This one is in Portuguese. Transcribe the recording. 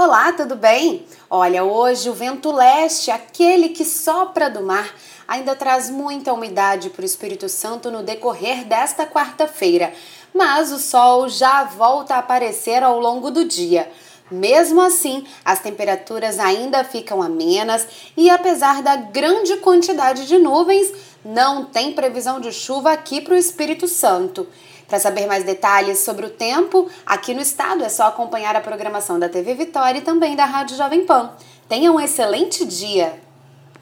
Olá, tudo bem? Olha, hoje o vento leste, aquele que sopra do mar, ainda traz muita umidade para o Espírito Santo no decorrer desta quarta-feira, mas o sol já volta a aparecer ao longo do dia. Mesmo assim, as temperaturas ainda ficam amenas e, apesar da grande quantidade de nuvens, não tem previsão de chuva aqui para o Espírito Santo. Para saber mais detalhes sobre o tempo, aqui no estado é só acompanhar a programação da TV Vitória e também da Rádio Jovem Pan. Tenha um excelente dia!